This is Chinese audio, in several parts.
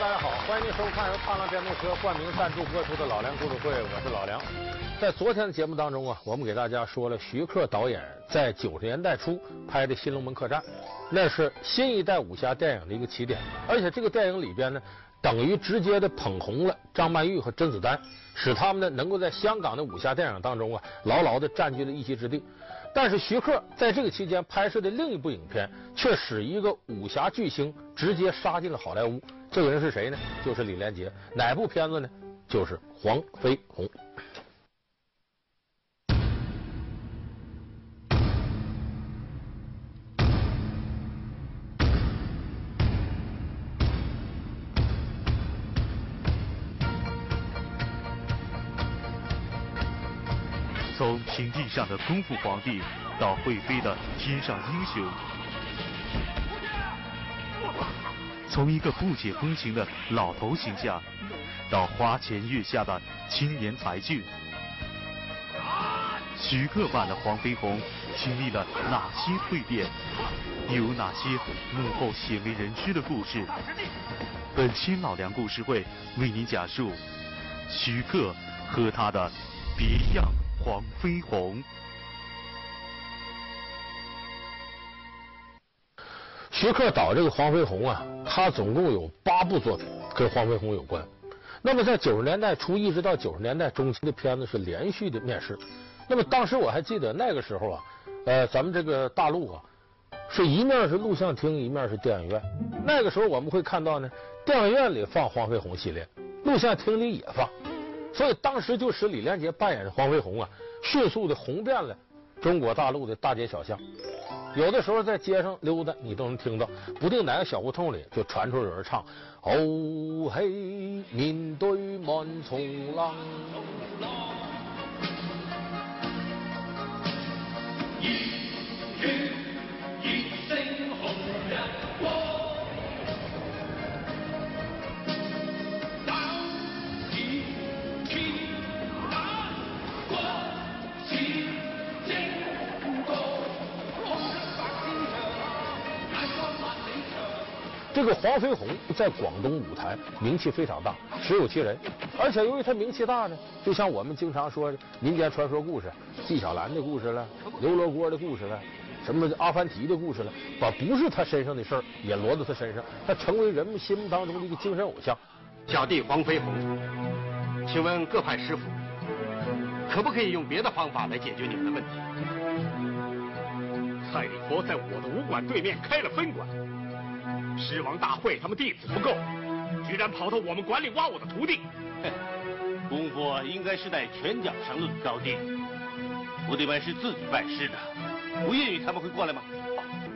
大家好，欢迎您收看由踏浪电动车冠名赞助播出的《老梁故事会》，我是老梁。在昨天的节目当中啊，我们给大家说了徐克导演在九十年代初拍的《新龙门客栈》，那是新一代武侠电影的一个起点，而且这个电影里边呢，等于直接的捧红了张曼玉和甄子丹，使他们呢能够在香港的武侠电影当中啊牢牢的占据了一席之地。但是徐克在这个期间拍摄的另一部影片，却使一个武侠巨星直接杀进了好莱坞。这个人是谁呢？就是李连杰。哪部片子呢？就是《黄飞鸿》。从平地上的功夫皇帝，到会飞的天上英雄；从一个不解风情的老头形象，到花前月下的青年才俊。徐克版的黄飞鸿经历了哪些蜕变？有哪些幕后鲜为人知的故事？本期老梁故事会为您讲述徐克和他的别样。黄飞鸿，徐克导这个黄飞鸿啊，他总共有八部作品跟黄飞鸿有关。那么在九十年代初一直到九十年代中期的片子是连续的面世。那么当时我还记得那个时候啊，呃，咱们这个大陆啊，是一面是录像厅，一面是电影院。那个时候我们会看到呢，电影院里放黄飞鸿系列，录像厅里也放。所以当时就使李连杰扮演的黄飞鸿啊，迅速的红遍了中国大陆的大街小巷。有的时候在街上溜达，你都能听到，不定哪个小胡同里就传出有人唱：“哦嘿，面对满从浪。”这个黄飞鸿在广东舞台名气非常大，实有其人。而且由于他名气大呢，就像我们经常说民间传说故事，纪晓岚的故事了，刘罗锅的故事了，什么阿凡提的故事了，把不是他身上的事儿也挪到他身上，他成为人们心目当中的一个精神偶像。小弟黄飞鸿，请问各派师傅，可不可以用别的方法来解决你们的问题？蔡礼佛在我的武馆对面开了分馆。狮王大会，他们弟子不够，居然跑到我们馆里挖我的徒弟。功夫应该是在拳脚上论高低，徒弟们是自己拜师的，不愿意他们会过来吗？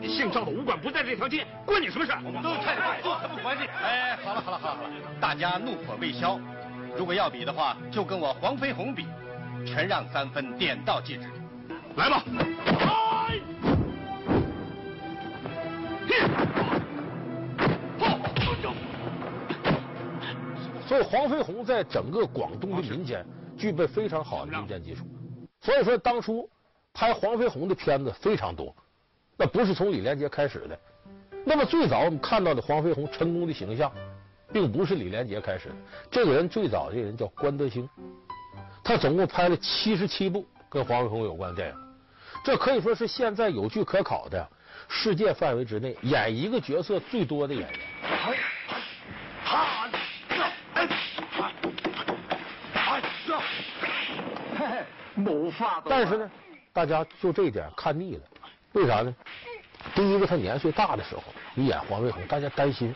你姓赵的武馆不在这条街，关你什么事？我们都是太太，都什么关系？哎，好了好了好了好了，大家怒火未消，如果要比的话，就跟我黄飞鸿比，全让三分，点到即止。来吧。所以黄飞鸿在整个广东的民间具备非常好的民间基础，所以说当初拍黄飞鸿的片子非常多，那不是从李连杰开始的。那么最早我们看到的黄飞鸿成功的形象，并不是李连杰开始的。这个人最早的人叫关德兴，他总共拍了七十七部跟黄飞鸿有关的电影，这可以说是现在有据可考的世界范围之内演一个角色最多的演员。但是呢，大家就这一点看腻了，为啥呢？第一个，他年岁大的时候，你演黄飞鸿，大家担心，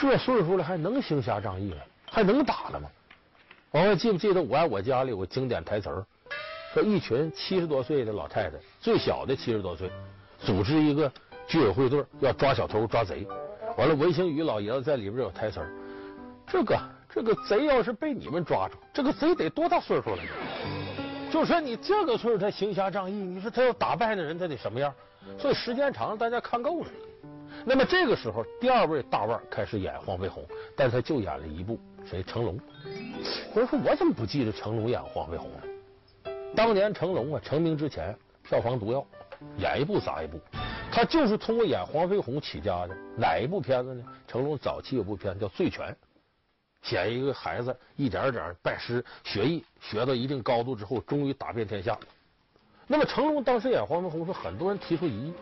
这岁数了还能行侠仗义了，还能打了吗？我还记不记得《我爱我家》里有个经典台词儿，说一群七十多岁的老太太，最小的七十多岁，组织一个居委会队要抓小偷抓贼，完了文星宇老爷子在里边有台词儿，这个这个贼要是被你们抓住，这个贼得多大岁数了？就说你这个岁数他行侠仗义，你说他要打败那人，他得什么样？所以时间长了，大家看够了。那么这个时候，第二位大腕开始演黄飞鸿，但是他就演了一部，谁？成龙。有人说，我怎么不记得成龙演黄飞鸿呢？当年成龙啊成名之前，票房毒药，演一部砸一部。他就是通过演黄飞鸿起家的。哪一部片子呢？成龙早期有部片子叫《醉拳》，写一个孩子一点点拜师学艺，学到一定高度之后，终于打遍天下。那么成龙当时演黄飞鸿，是很多人提出疑义：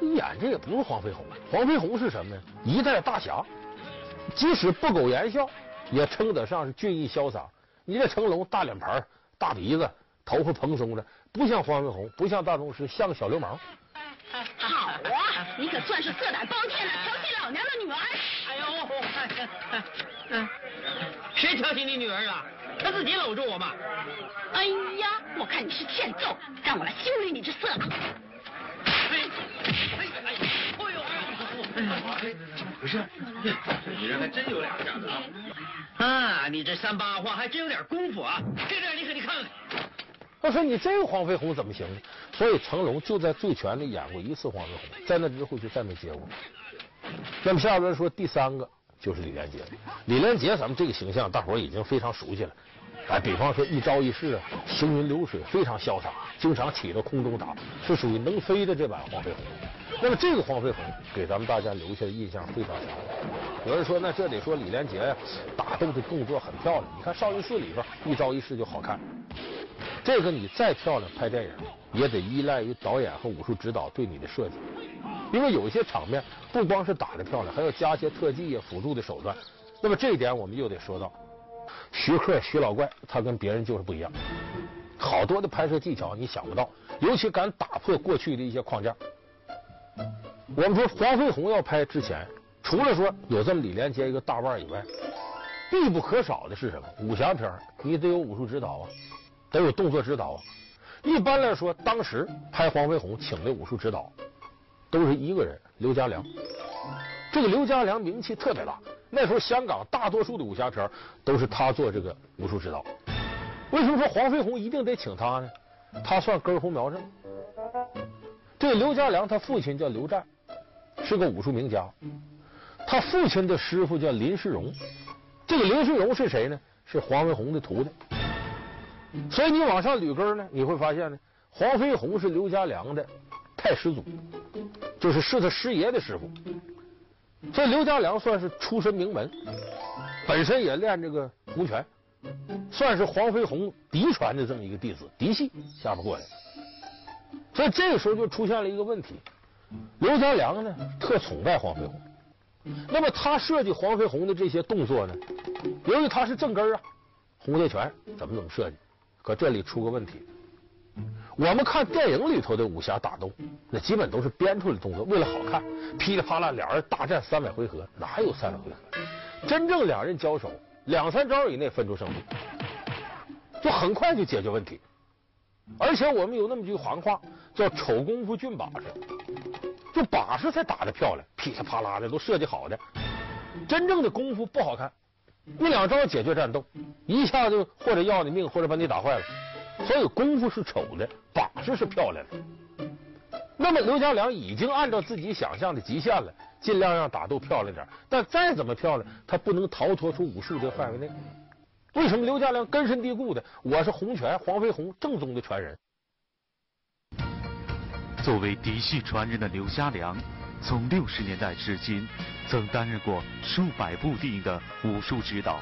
你演这也不是黄飞鸿，黄飞鸿是什么呀？一代大侠，即使不苟言笑，也称得上是俊逸潇洒。你这成龙大脸盘、大鼻子、头发蓬松的，不像黄飞鸿，不像大宗师，像个小流氓。好啊，你可算是色胆包天了，调戏老娘的女儿。哎呦，嗯，谁调戏你女儿了？她自己搂住我嘛。哎呀，我看你是欠揍，让我来修理你这色狼。哎哎哎，哎呦哎呦，怎么回事？这女人还真有两下子啊！啊，你这三八话还真有点功夫啊！这点你可你看看。我说你这个黄飞鸿怎么行呢？所以成龙就在《醉拳》里演过一次黄飞鸿，在那之后就再没接过。那么下边说第三个就是李连杰。李连杰咱们这个形象大伙已经非常熟悉了。哎，比方说一招一式啊，行云流水，非常潇洒，经常起到空中打，是属于能飞的这版黄飞鸿。那么这个黄飞鸿给咱们大家留下的印象非常强。有人说，那这得说李连杰呀，打斗的动作很漂亮。你看《少林寺》里边一招一式就好看。这个你再漂亮，拍电影也得依赖于导演和武术指导对你的设计。因为有一些场面不光是打得漂亮，还要加些特技啊、辅助的手段。那么这一点我们又得说到。徐克徐老怪，他跟别人就是不一样。好多的拍摄技巧你想不到，尤其敢打破过去的一些框架。我们说黄飞鸿要拍之前，除了说有这么李连杰一个大腕以外，必不可少的是什么？武侠片你得有武术指导啊，得有动作指导啊。一般来说，当时拍黄飞鸿请的武术指导都是一个人，刘家良。这个刘家良名气特别大。那时候香港大多数的武侠片都是他做这个武术指导。为什么说黄飞鸿一定得请他呢？他算根红苗正。这个刘家良他父亲叫刘湛，是个武术名家。他父亲的师傅叫林世荣。这个林世荣是谁呢？是黄飞鸿的徒弟。所以你往上捋根呢，你会发现呢，黄飞鸿是刘家良的太师祖，就是是他师爷的师傅。所以刘家良算是出身名门，本身也练这个洪拳，算是黄飞鸿嫡传的这么一个弟子，嫡系下边过来的。所以这个时候就出现了一个问题，刘家良呢特崇拜黄飞鸿，那么他设计黄飞鸿的这些动作呢，由于他是正根啊，洪烈拳怎么怎么设计，可这里出个问题。我们看电影里头的武侠打斗，那基本都是编出来的动作，为了好看，噼里啪啦，两人大战三百回合，哪有三百回合？真正两人交手，两三招以内分出胜负，就很快就解决问题。而且我们有那么句行话，叫“丑功夫俊把式”，就把式才打得漂亮，噼里啪啦的都设计好的。真正的功夫不好看，一两招解决战斗，一下就或者要你命，或者把你打坏了。所以功夫是丑的，把式是漂亮的。那么刘家良已经按照自己想象的极限了，尽量让打斗漂亮点。但再怎么漂亮，他不能逃脱出武术这个范围内。为什么刘家良根深蒂固的？我是洪拳黄飞鸿正宗的传人。作为嫡系传人的刘家良，从六十年代至今，曾担任过数百部电影的武术指导，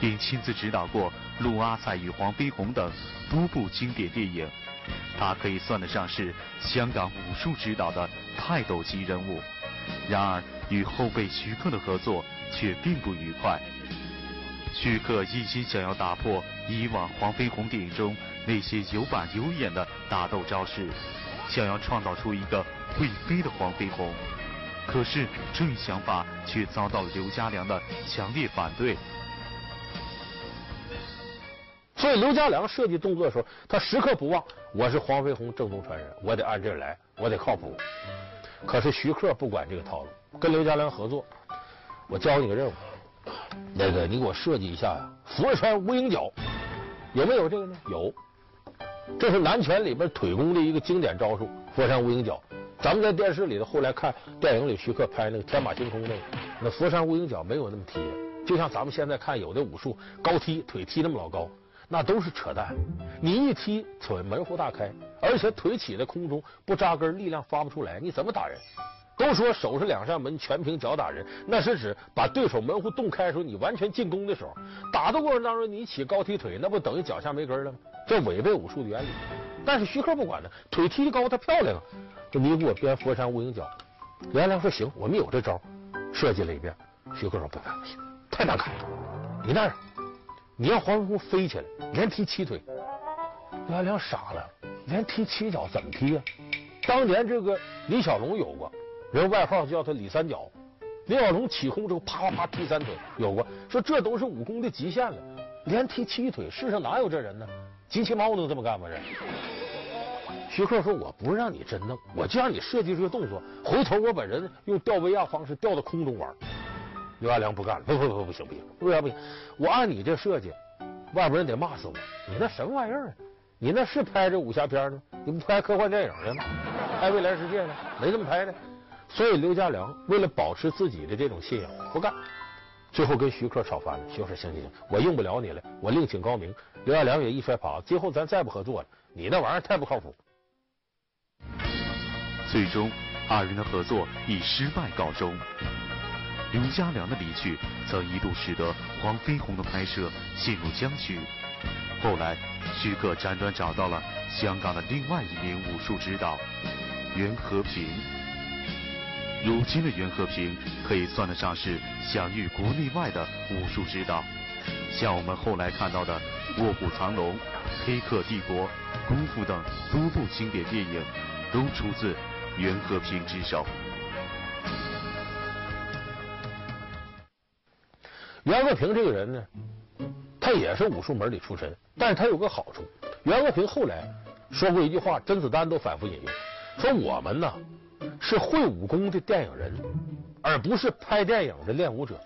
并亲自指导过《陆阿才与黄飞鸿》等。多部经典电影，他可以算得上是香港武术指导的泰斗级人物。然而，与后辈徐克的合作却并不愉快。徐克一心想要打破以往黄飞鸿电影中那些有板有眼的打斗招式，想要创造出一个会飞的黄飞鸿。可是，这一想法却遭到了刘家良的强烈反对。所以刘家良设计动作的时候，他时刻不忘我是黄飞鸿正宗传人，我得按这儿来，我得靠谱。可是徐克不管这个套路，跟刘家良合作，我交你个任务，那个你给我设计一下呀，佛山无影脚，有没有这个呢？有，这是南拳里边腿功的一个经典招数，佛山无影脚。咱们在电视里头后来看电影里徐克拍那个天马行空那个，那佛山无影脚没有那么踢，就像咱们现在看有的武术高踢腿踢那么老高。那都是扯淡，你一踢腿门户大开，而且腿起在空中不扎根，力量发不出来，你怎么打人？都说手是两扇门，全凭脚打人，那是指把对手门户洞开的时候，你完全进攻的时候，打的过程当中你起高踢腿，那不等于脚下没根了吗？这违背武术的原理。但是徐克不管呢，腿踢高，他漂亮啊！这你给我编佛山无影脚。刘亚良说行，我们有这招，设计了一遍。徐克说不不行，太难看了。你那样，你让黄飞鸿飞起来，连踢七腿。刘亚良傻了，连踢七脚怎么踢啊？当年这个李小龙有过，人外号叫他李三脚。李小龙起空之后，啪啪啪踢三腿，有过。说这都是武功的极限了，连踢七腿，世上哪有这人呢？机器猫能这么干吗？这徐克说：“我不让你真弄，我就让你设计这个动作，回头我把人用吊威亚方式吊到空中玩。”刘家良不干了，不不不不行不行，为啥不行？我按你这设计，外边人得骂死我。你那什么玩意儿啊？你那是拍这武侠片呢？你不拍科幻电影的吗？拍未来世界呢？没这么拍的。所以刘家良为了保持自己的这种信仰，不干。最后跟徐克吵翻了。徐克说：“行行行，我用不了你了，我另请高明。”刘家良也一摔耙子，最后咱再不合作了。你那玩意儿太不靠谱。最终，二人的合作以失败告终。刘家良的离去，曾一度使得黄飞鸿的拍摄陷入僵局。后来，徐克辗转找到了香港的另外一名武术指导袁和平。如今的袁和平可以算得上是享誉国内外的武术指导，像我们后来看到的《卧虎藏龙》《黑客帝国》《功夫》等多部经典电影，都出自袁和平之手。袁和平这个人呢，他也是武术门里出身，但是他有个好处。袁和平后来说过一句话，甄子丹都反复引用，说我们呢是会武功的电影人，而不是拍电影的练武者。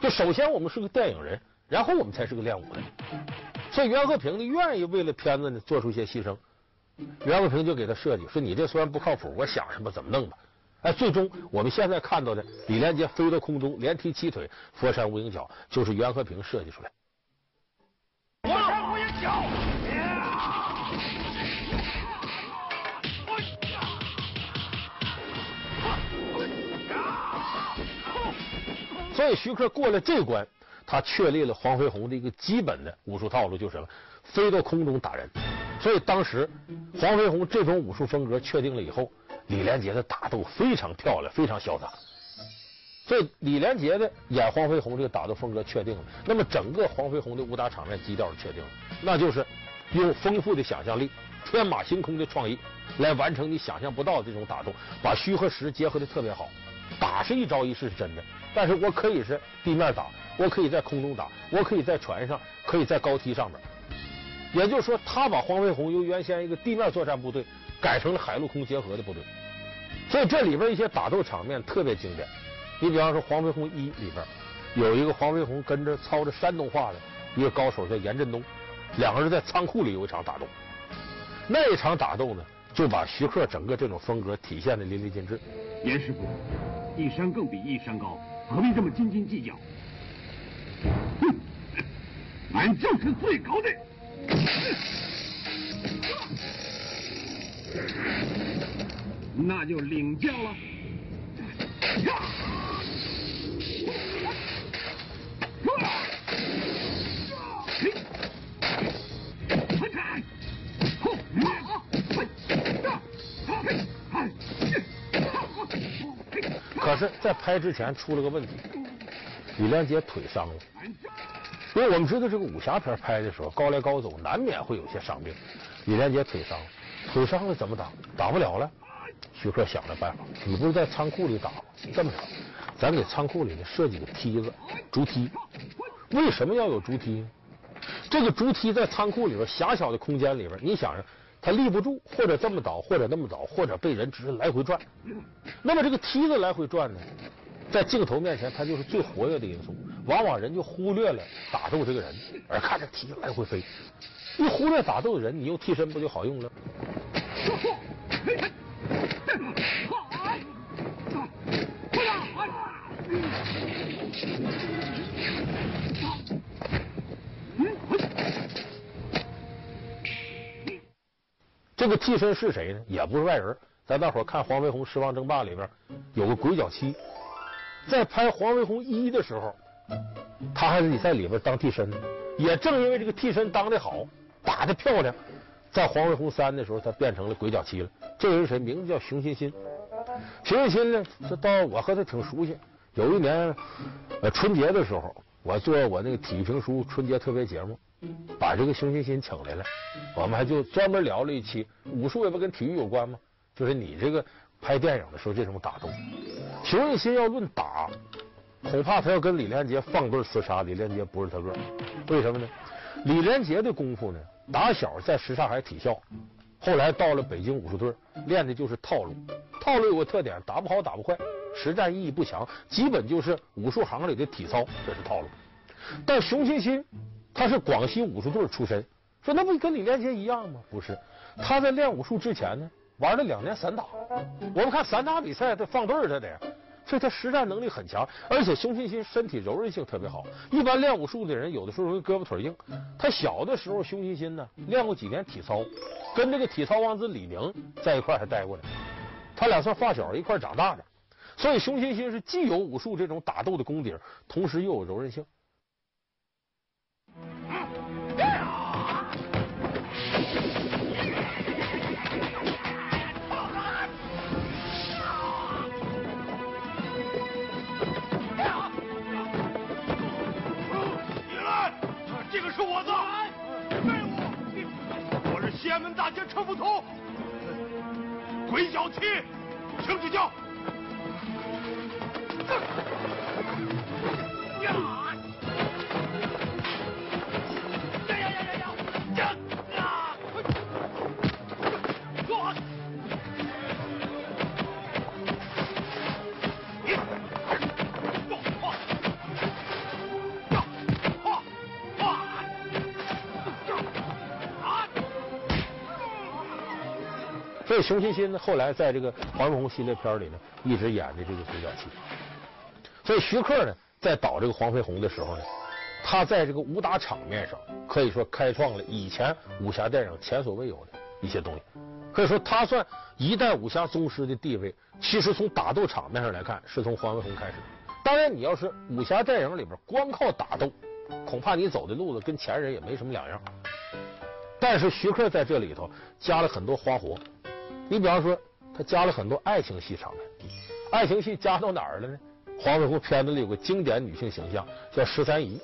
就首先我们是个电影人，然后我们才是个练武的。所以袁和平呢愿意为了片子呢做出一些牺牲。袁和平就给他设计说：“你这虽然不靠谱，我想什么怎么弄吧。”哎，最终我们现在看到的李连杰飞到空中连踢七腿，佛山无影脚，就是袁和平设计出来。佛山无影脚。所以徐克过了这关，他确立了黄飞鸿的一个基本的武术套路，就是什么？飞到空中打人。所以当时黄飞鸿这种武术风格确定了以后。李连杰的打斗非常漂亮，非常潇洒。所以李连杰的演黄飞鸿这个打斗风格确定了，那么整个黄飞鸿的武打场面基调是确定了，那就是用丰富的想象力、天马行空的创意来完成你想象不到的这种打斗，把虚和实结合的特别好。打是一招一式是真的，但是我可以是地面打，我可以在空中打，我可以在船上，可以在高梯上面。也就是说，他把黄飞鸿由原先一个地面作战部队。改成了海陆空结合的部队，所以这里边一些打斗场面特别经典。你比方说《黄飞鸿一》里边有一个黄飞鸿跟着操着山东话的一个高手叫严振东，两个人在仓库里有一场打斗。那一场打斗呢，就把徐克整个这种风格体现的淋漓尽致。严师傅，一山更比一山高，何必这么斤斤计较？哼，俺就是最高的。那就领教了。可是，在拍之前出了个问题，李连杰腿伤了。因为我们知道，这个武侠片拍的时候，高来高走，难免会有些伤病。李连杰腿伤了。腿伤了怎么打？打不了了。徐克想了办法，你不是在仓库里打吗？这么着，咱给仓库里呢设计个梯子，竹梯。为什么要有竹梯呢？这个竹梯在仓库里边狭小的空间里边，你想着它立不住，或者这么倒，或者那么倒，或者被人直接来回转。那么这个梯子来回转呢，在镜头面前它就是最活跃的因素，往往人就忽略了打斗这个人，而看着梯子来回飞。一忽略打斗的人，你用替身不就好用了？这个替身是谁呢？也不是外人，咱大伙看《黄飞鸿十王争霸》里边有个鬼脚七，在拍《黄飞鸿一》的时候，他还得在里边当替身呢。也正因为这个替身当的好，打的漂亮，在《黄飞鸿三》的时候，他变成了鬼脚七了。这个人谁？名字叫熊欣欣。熊欣欣呢，这倒我和他挺熟悉。有一年，呃，春节的时候，我做我那个体育评书春节特别节目，把这个熊欣欣请来了，我们还就专门聊了一期武术，也不跟体育有关吗？就是你这个拍电影的时候这种打斗，熊欣欣要论打。恐怕他要跟李连杰放对厮杀，李连杰不是他个。为什么呢？李连杰的功夫呢，打小在什刹海体校，后来到了北京武术队，练的就是套路。套路有个特点，打不好打不坏，实战意义不强，基本就是武术行里的体操，这是套路。但熊欣欣他是广西武术队出身，说那不跟李连杰一样吗？不是，他在练武术之前呢，玩了两年散打。我们看散打比赛，他放对他得。所以他实战能力很强，而且熊欣欣身体柔韧性特别好。一般练武术的人有的时候容易胳膊腿硬。他小的时候，熊欣欣呢练过几年体操，跟这个体操王子李宁在一块还待过呢。他俩算发小，一块长大的。所以熊欣欣是既有武术这种打斗的功底，同时又有柔韧性。是我的废物！我是西安门大街车夫头，鬼脚七，请指教。所以熊欣欣呢，后来在这个黄飞鸿系列片里呢，一直演的这个独角戏。所以徐克呢，在导这个黄飞鸿的时候呢，他在这个武打场面上可以说开创了以前武侠电影前所未有的一些东西。可以说他算一代武侠宗师的地位，其实从打斗场面上来看，是从黄飞鸿开始。当然，你要是武侠电影里边光靠打斗，恐怕你走的路子跟前人也没什么两样。但是徐克在这里头加了很多花活。你比方说，他加了很多爱情戏场面，爱情戏加到哪儿了呢？黄飞鸿片子里有个经典女性形象叫十三姨，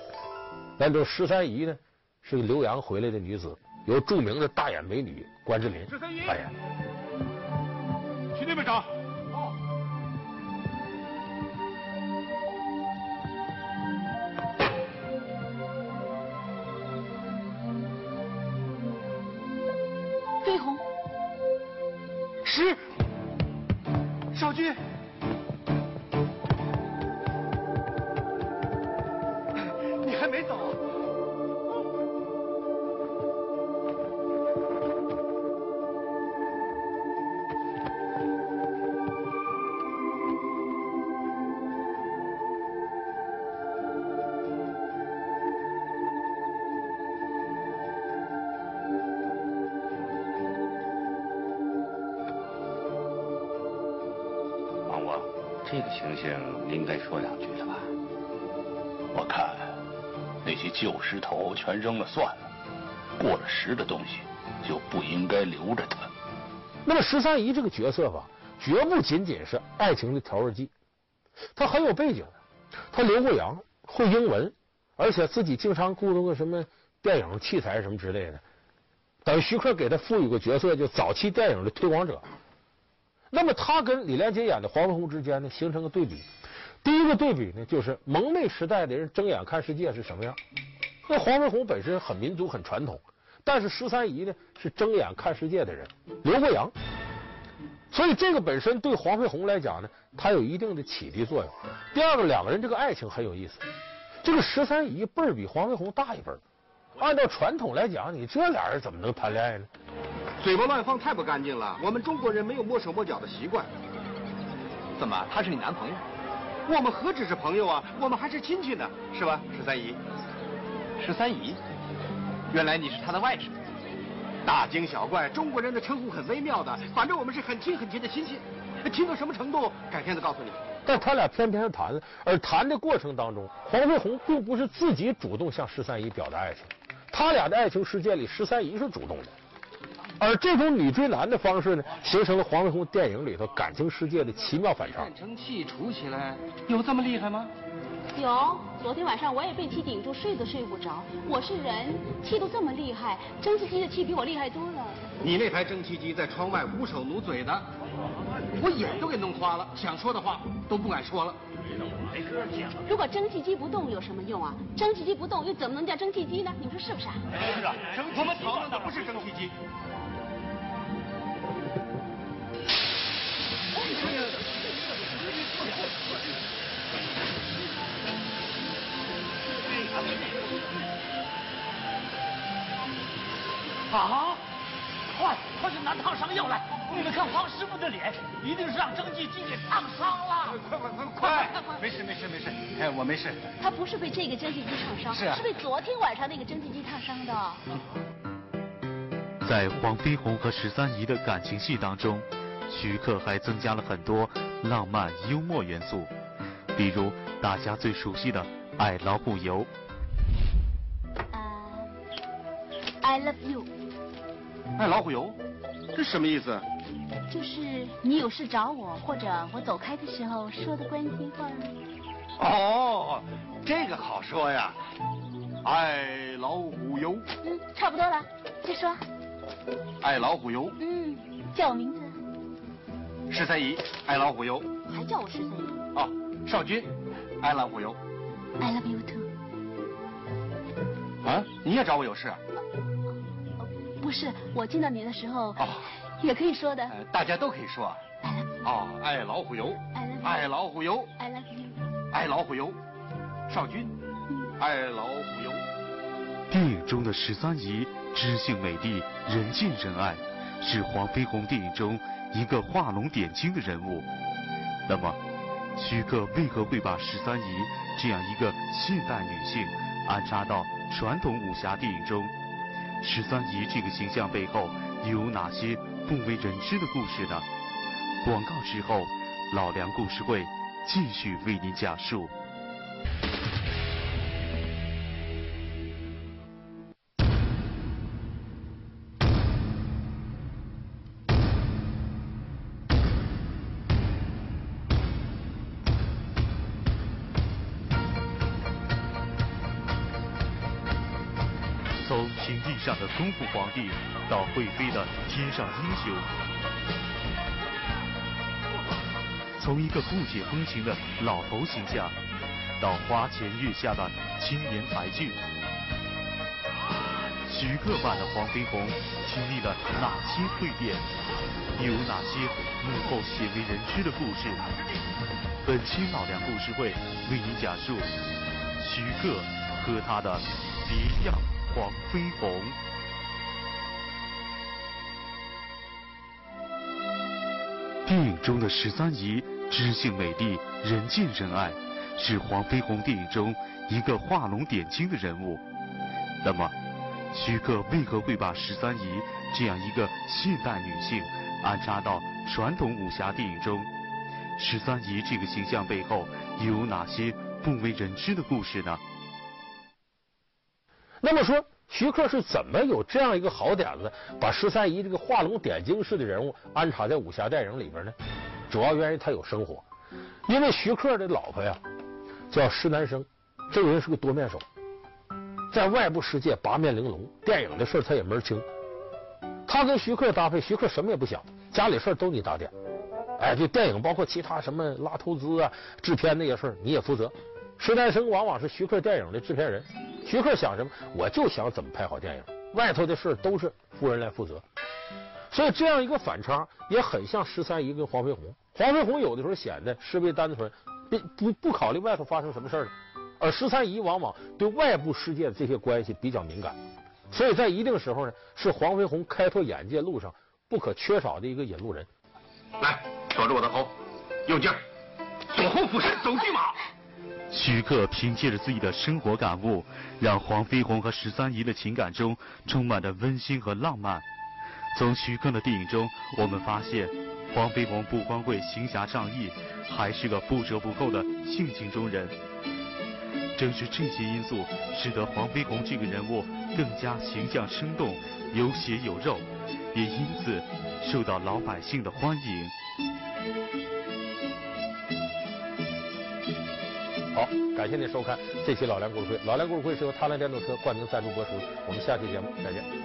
咱这十三姨呢是个留洋回来的女子，由著名的大眼美女关之琳扮演。去那边找。少君，你还没走。这个情形，你应该说两句了吧？我看那些旧石头全扔了算了，过了时的东西就不应该留着它。那么十三姨这个角色吧，绝不仅仅是爱情的调味剂，她很有背景，她留过洋，会英文，而且自己经常雇佣个什么电影器材什么之类的。等于徐克给她赋予个角色，就早期电影的推广者。那么他跟李连杰演的黄飞鸿之间呢，形成个对比。第一个对比呢，就是蒙昧时代的人睁眼看世界是什么样。那黄飞鸿本身很民族、很传统，但是十三姨呢是睁眼看世界的人，刘国洋，所以这个本身对黄飞鸿来讲呢，他有一定的启迪作用。第二个，两个人这个爱情很有意思。这个十三姨辈儿比黄飞鸿大一辈儿，按照传统来讲，你这俩人怎么能谈恋爱呢？嘴巴乱放太不干净了，我们中国人没有摸手摸脚的习惯。怎么，他是你男朋友？我们何止是朋友啊，我们还是亲戚呢，是吧，十三姨？十三姨，原来你是他的外甥。大惊小怪，中国人的称呼很微妙的，反正我们是很亲很亲的亲戚。亲到什么程度，改天再告诉你。但他俩偏偏谈，而谈的过程当中，黄飞鸿并不是自己主动向十三姨表达爱情，他俩的爱情世界里，十三姨是主动的。而这种女追男的方式呢，形成了黄飞鸿电影里头感情世界的奇妙反差。变声器杵起来，有这么厉害吗？有，昨天晚上我也被气顶住，睡都睡不着。我是人，气都这么厉害，蒸汽机的气比我厉害多了。你那台蒸汽机在窗外捂手捂嘴的，我眼都给弄花了，想说的话都不敢说了。如果蒸汽机不动有什么用啊？蒸汽机不动又怎么能叫蒸汽机呢？你们说是不是啊？是啊，我们讨论的不是蒸汽机。啊！快，快去拿烫伤药来！你们看黄师傅的脸，一定是让蒸汽机给烫伤了。快快快快！没事没事没事，哎，我没事。他不是被这个蒸汽机烫伤，是啊，是被昨天晚上那个蒸汽机烫伤的。在黄飞鸿和十三姨的感情戏当中，徐克还增加了很多浪漫幽默元素，比如大家最熟悉的“爱老虎油”。啊，I love you。爱老虎油，这什么意思？就是你有事找我，或者我走开的时候说的关心话。哦，这个好说呀。爱老虎油。嗯，差不多了，再说。爱老虎油。嗯，叫我名字。十三姨，爱老虎油。还叫我十三姨。哦，少君，爱老虎油。I love you too。啊，你也找我有事啊？不是，我见到你的时候，哦，也可以说的。大家都可以说啊。哦，爱老虎油。爱老虎油。I love you。爱老虎油。少君，爱老虎油。电影中的十三姨知性美丽，人见人爱，是黄飞鸿电影中一个画龙点睛的人物。那么，徐克为何会把十三姨这样一个现代女性安插到传统武侠电影中？十三姨这个形象背后又有哪些不为人知的故事呢？广告之后，老梁故事会继续为您讲述。的功夫皇帝到会飞的天上英雄，从一个不解风情的老头形象到花前月下的青年才俊，徐克版的黄飞鸿经历了哪些蜕变？有哪些幕后鲜为人知的故事？本期老梁故事会为您讲述徐克和他的别样。黄飞鸿。电影中的十三姨知性美丽，人见人爱，是黄飞鸿电影中一个画龙点睛的人物。那么，徐克为何会把十三姨这样一个现代女性安插到传统武侠电影中？十三姨这个形象背后又有哪些不为人知的故事呢？那么说，徐克是怎么有这样一个好点子，把十三姨这个画龙点睛式的人物安插在武侠电影里边呢？主要原因他有生活，因为徐克的老婆呀叫施南生，这个人是个多面手，在外部世界八面玲珑，电影的事他也门清。他跟徐克搭配，徐克什么也不想，家里事都你打点，哎，就电影包括其他什么拉投资啊、制片那些事你也负责。施南生往往是徐克电影的制片人。徐克想什么？我就想怎么拍好电影，外头的事都是夫人来负责。所以这样一个反差也很像十三姨跟黄飞鸿。黄飞鸿有的时候显得思维单纯，不不不考虑外头发生什么事儿，而十三姨往往对外部世界的这些关系比较敏感。所以在一定时候呢，是黄飞鸿开拓眼界路上不可缺少的一个引路人。来，抓住我的头，右肩，左后俯身，走骏马。徐克凭借着自己的生活感悟，让黄飞鸿和十三姨的情感中充满着温馨和浪漫。从徐克的电影中，我们发现黄飞鸿不光会行侠仗义，还是个不折不扣的性情中人。正是这些因素，使得黄飞鸿这个人物更加形象生动、有血有肉，也因此受到老百姓的欢迎。好，感谢您收看这期《老梁故事会》。《老梁故事会》是由踏浪电动车冠名赞助播出。我们下期节目再见。